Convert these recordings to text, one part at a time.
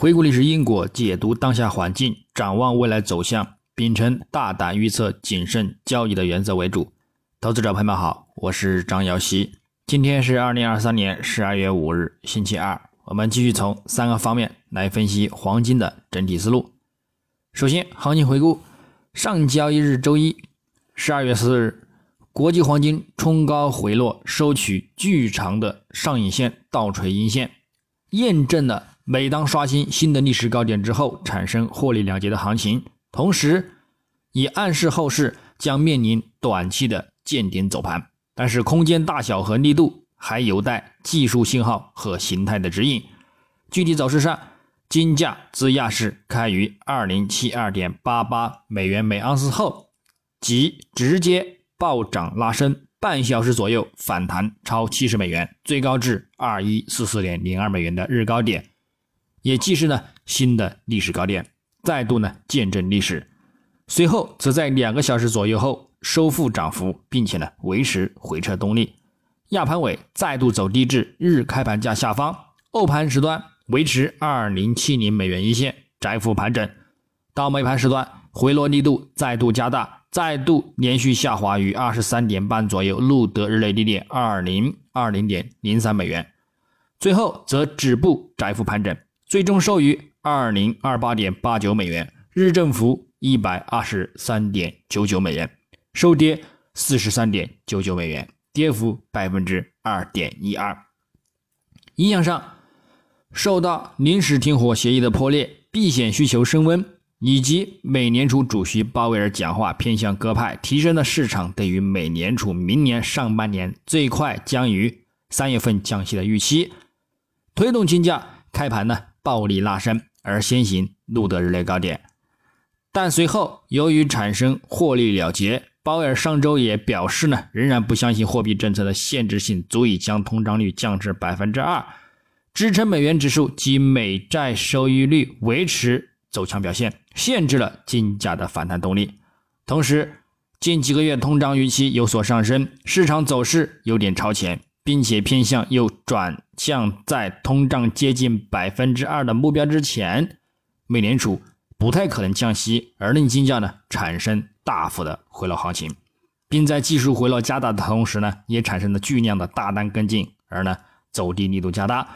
回顾历史因果，解读当下环境，展望未来走向，秉承大胆预测、谨慎交易的原则为主。投资者朋友们好，我是张瑶希。今天是二零二三年十二月五日，星期二。我们继续从三个方面来分析黄金的整体思路。首先，行情回顾：上交易日周一，十二月四日，国际黄金冲高回落，收取巨长的上影线倒锤阴线，验证了每当刷新新的历史高点之后产生获利了结的行情，同时也暗示后市将面临短期的。见顶走盘，但是空间大小和力度还有待技术信号和形态的指引。具体走势上，金价自亚市开于二零七二点八八美元每盎司后，即直接暴涨拉升，半小时左右反弹超七十美元，最高至二一四四点零二美元的日高点，也既是呢新的历史高点，再度呢见证历史。随后则在两个小时左右后。收复涨幅，并且呢维持回撤动力，亚盘尾再度走低至日开盘价下方，欧盘时段维持二零七零美元一线窄幅盘整，到美盘时段回落力度再度加大，再度连续下滑于二十三点半左右，录得日内低点二零二零点零三美元，最后则止步窄幅盘整，最终收于二零二八点八九美元，日振幅一百二十三点九九美元。收跌四十三点九九美元，跌幅百分之二点一二。影响上，受到临时停火协议的破裂、避险需求升温，以及美联储主席鲍威尔讲话偏向鸽派，提升了市场对于美联储明年上半年最快将于三月份降息的预期，推动金价开盘呢暴力拉升，而先行录得日内高点。但随后由于产生获利了结。鲍威尔上周也表示呢，仍然不相信货币政策的限制性足以将通胀率降至百分之二，支撑美元指数及美债收益率维持走强表现，限制了金价的反弹动力。同时，近几个月通胀预期有所上升，市场走势有点超前，并且偏向又转向在通胀接近百分之二的目标之前，美联储不太可能降息，而令金价呢产生。大幅的回落行情，并在技术回落加大的同时呢，也产生了巨量的大单跟进，而呢走低力度加大，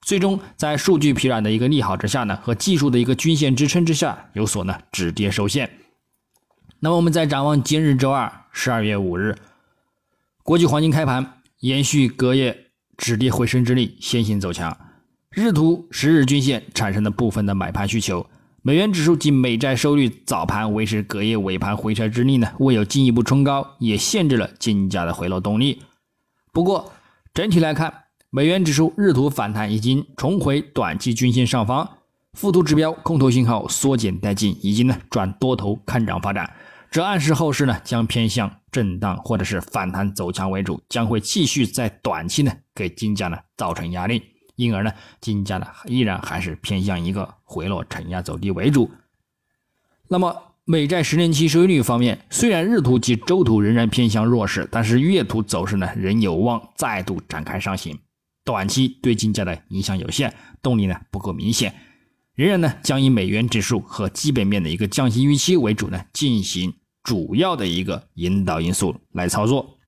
最终在数据疲软的一个利好之下呢，和技术的一个均线支撑之下，有所呢止跌收线。那么我们再展望今日周二十二月五日，国际黄金开盘延续隔夜止跌回升之力，先行走强，日图十日均线产生了部分的买盘需求。美元指数及美债收率早盘维持隔夜尾盘回撤之力呢，未有进一步冲高，也限制了金价的回落动力。不过整体来看，美元指数日图反弹已经重回短期均线上方，附图指标空头信号缩减殆尽，已经呢转多头看涨发展，这暗示后市呢将偏向震荡或者是反弹走强为主，将会继续在短期呢给金价呢造成压力。因而呢，金价呢依然还是偏向一个回落、承压、走低为主。那么，美债十年期收益率方面，虽然日图及周图仍然偏向弱势，但是月图走势呢仍有望再度展开上行。短期对金价的影响有限，动力呢不够明显，仍然呢将以美元指数和基本面的一个降息预期为主呢，进行主要的一个引导因素来操作。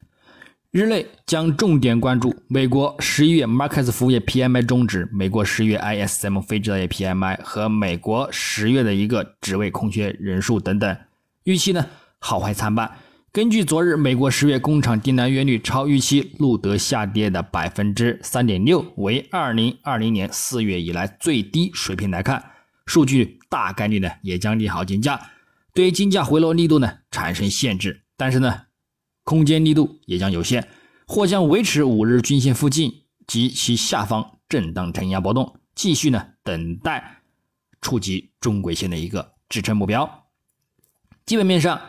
日内将重点关注美国十一月 Markets 服务业 PMI 终值、美国十月 ISM 非制造业 PMI 和美国十月的一个职位空缺人数等等，预期呢好坏参半。根据昨日美国十月工厂订单月率超预期，录得下跌的百分之三点六，为二零二零年四月以来最低水平来看，数据大概率呢也将利好金价，对金价回落力度呢产生限制。但是呢。空间力度也将有限，或将维持五日均线附近及其下方震荡承压波动，继续呢等待触及中轨线的一个支撑目标。基本面上，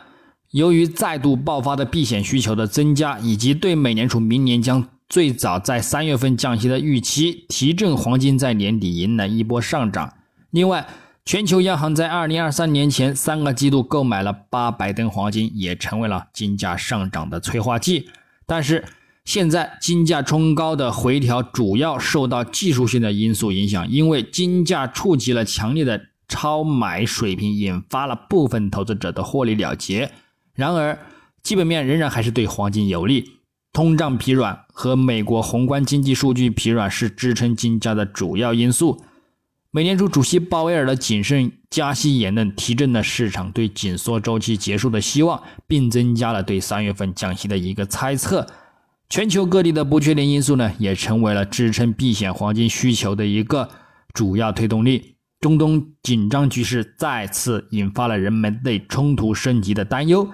由于再度爆发的避险需求的增加，以及对美联储明年将最早在三月份降息的预期，提振黄金在年底迎来一波上涨。另外，全球央行在二零二三年前三个季度购买了八百吨黄金，也成为了金价上涨的催化剂。但是，现在金价冲高的回调主要受到技术性的因素影响，因为金价触及了强烈的超买水平，引发了部分投资者的获利了结。然而，基本面仍然还是对黄金有利，通胀疲软和美国宏观经济数据疲软是支撑金价的主要因素。美联储主席鲍威尔的谨慎加息言论提振了市场对紧缩周期结束的希望，并增加了对三月份降息的一个猜测。全球各地的不确定因素呢，也成为了支撑避险黄金需求的一个主要推动力。中东紧张局势再次引发了人们对冲突升级的担忧。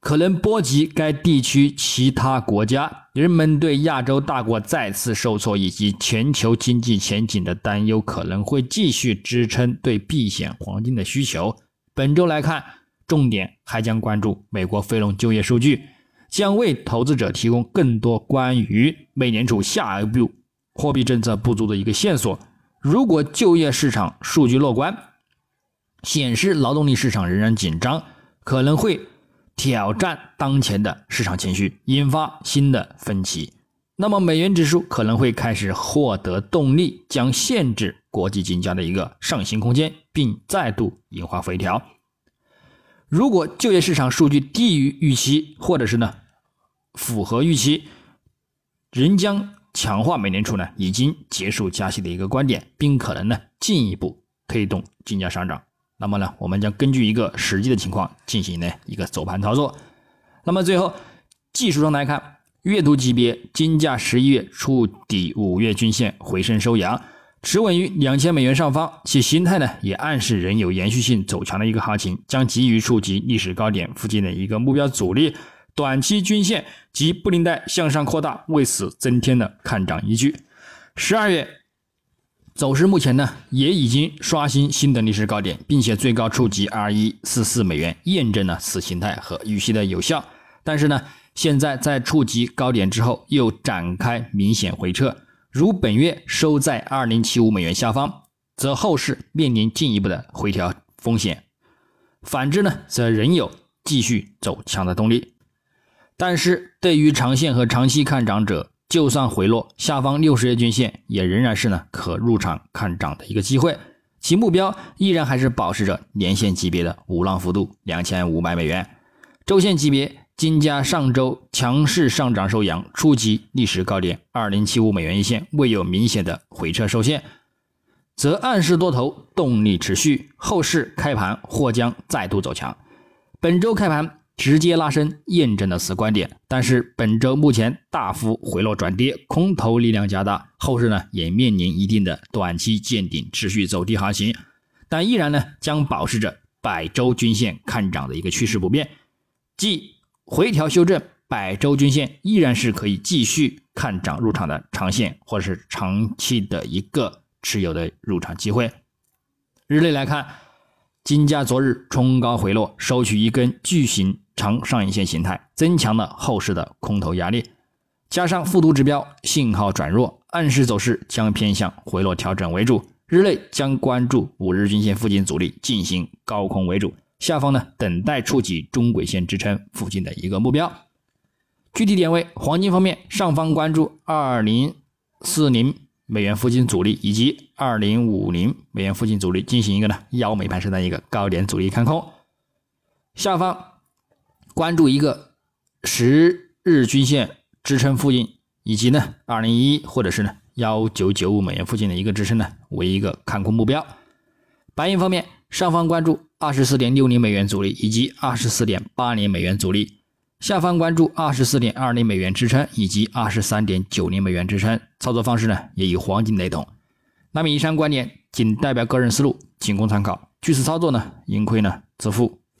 可能波及该地区其他国家，人们对亚洲大国再次受挫以及全球经济前景的担忧，可能会继续支撑对避险黄金的需求。本周来看，重点还将关注美国非农就业数据，将为投资者提供更多关于美联储下一步货币政策不足的一个线索。如果就业市场数据乐观，显示劳动力市场仍然紧张，可能会。挑战当前的市场情绪，引发新的分歧，那么美元指数可能会开始获得动力，将限制国际金价的一个上行空间，并再度引发回调。如果就业市场数据低于预期，或者是呢符合预期，仍将强化美联储呢已经结束加息的一个观点，并可能呢进一步推动金价上涨。那么呢，我们将根据一个实际的情况进行呢一个走盘操作。那么最后，技术上来看，月度级别金价十一月触底五月均线回升收阳，持稳于两千美元上方，其形态呢也暗示仍有延续性走强的一个行情，将急于触及历史高点附近的一个目标阻力，短期均线及布林带向上扩大，为此增添了看涨依据。十二月。走势目前呢，也已经刷新新的历史高点，并且最高触及二一四四美元，验证了此形态和预期的有效。但是呢，现在在触及高点之后，又展开明显回撤。如本月收在二零七五美元下方，则后市面临进一步的回调风险；反之呢，则仍有继续走强的动力。但是对于长线和长期看涨者，就算回落，下方六十日均线也仍然是呢可入场看涨的一个机会，其目标依然还是保持着年线级别的无浪幅度两千五百美元。周线级别金价上周强势上涨收阳，触及历史高点二零七五美元一线，未有明显的回撤受限，则暗示多头动力持续，后市开盘或将再度走强。本周开盘。直接拉升，验证了此观点。但是本周目前大幅回落转跌，空头力量加大，后市呢也面临一定的短期见顶、持续走低行情，但依然呢将保持着百周均线看涨的一个趋势不变，即回调修正，百周均线依然是可以继续看涨入场的长线或者是长期的一个持有的入场机会。日内来看，金价昨日冲高回落，收取一根巨型。长上影线形态增强了后市的空头压力，加上复读指标信号转弱，暗示走势将偏向回落调整为主。日内将关注五日均线附近阻力进行高空为主，下方呢等待触及中轨线支撑附近的一个目标。具体点位，黄金方面，上方关注二零四零美元附近阻力以及二零五零美元附近阻力进行一个呢腰美盘式的一个高点阻力看空，下方。关注一个十日均线支撑附近，以及呢二零一或者是呢幺九九五美元附近的一个支撑呢为一个看空目标。白银方面，上方关注二十四点六零美元阻力以及二十四点八零美元阻力，下方关注二十四点二零美元支撑以及二十三点九零美元支撑。操作方式呢也与黄金雷同。那么以上观点仅代表个人思路，仅供参考。据此操作呢，盈亏呢自负。